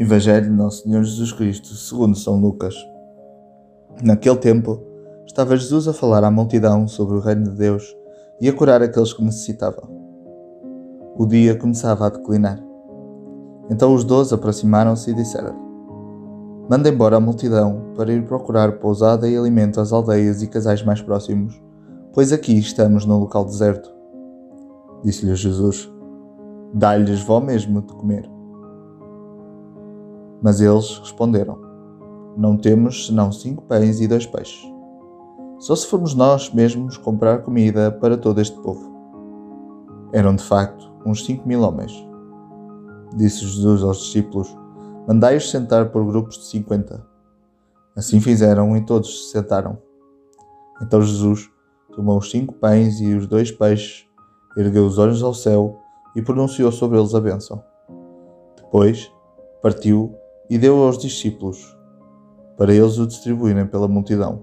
Evangelho de Nosso Senhor Jesus Cristo, segundo São Lucas. Naquele tempo, estava Jesus a falar à multidão sobre o reino de Deus e a curar aqueles que necessitavam. O dia começava a declinar. Então os doze aproximaram-se e disseram: Manda embora a multidão para ir procurar pousada e alimento às aldeias e casais mais próximos, pois aqui estamos no local deserto. Disse-lhe Jesus: Dá-lhes vó mesmo de comer. Mas eles responderam: Não temos senão cinco pães e dois peixes. Só se formos nós mesmos comprar comida para todo este povo. Eram de facto uns cinco mil homens. Disse Jesus aos discípulos: Mandai-os sentar por grupos de cinquenta. Assim fizeram e todos se sentaram. Então Jesus tomou os cinco pães e os dois peixes, ergueu os olhos ao céu e pronunciou sobre eles a bênção. Depois partiu e deu aos discípulos, para eles o distribuírem pela multidão.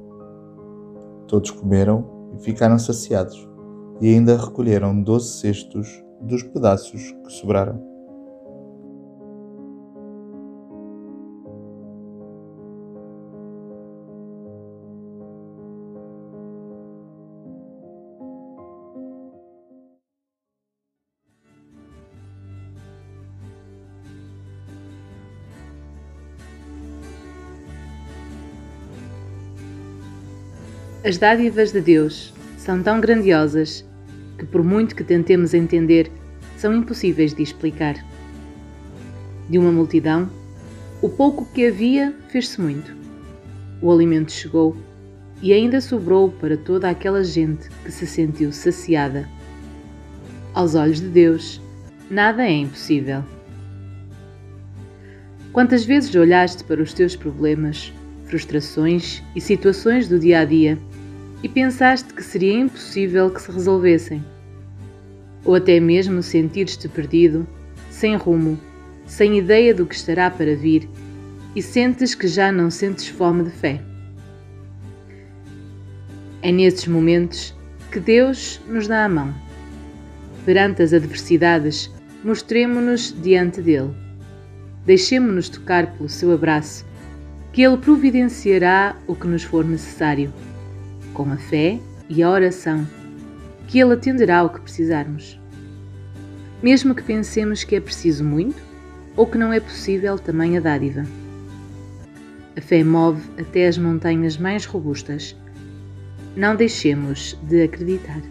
Todos comeram e ficaram saciados, e ainda recolheram doze cestos dos pedaços que sobraram. As dádivas de Deus são tão grandiosas que, por muito que tentemos entender, são impossíveis de explicar. De uma multidão, o pouco que havia fez-se muito. O alimento chegou e ainda sobrou para toda aquela gente que se sentiu saciada. Aos olhos de Deus, nada é impossível. Quantas vezes olhaste para os teus problemas, frustrações e situações do dia a dia e pensaste que seria impossível que se resolvessem. Ou até mesmo sentires-te perdido, sem rumo, sem ideia do que estará para vir e sentes que já não sentes fome de fé. É nesses momentos que Deus nos dá a mão. Perante as adversidades, mostremo-nos diante dele. Deixemo-nos tocar pelo seu abraço, que ele providenciará o que nos for necessário com a fé e a oração, que Ele atenderá ao que precisarmos. Mesmo que pensemos que é preciso muito ou que não é possível tamanha dádiva. A fé move até as montanhas mais robustas. Não deixemos de acreditar.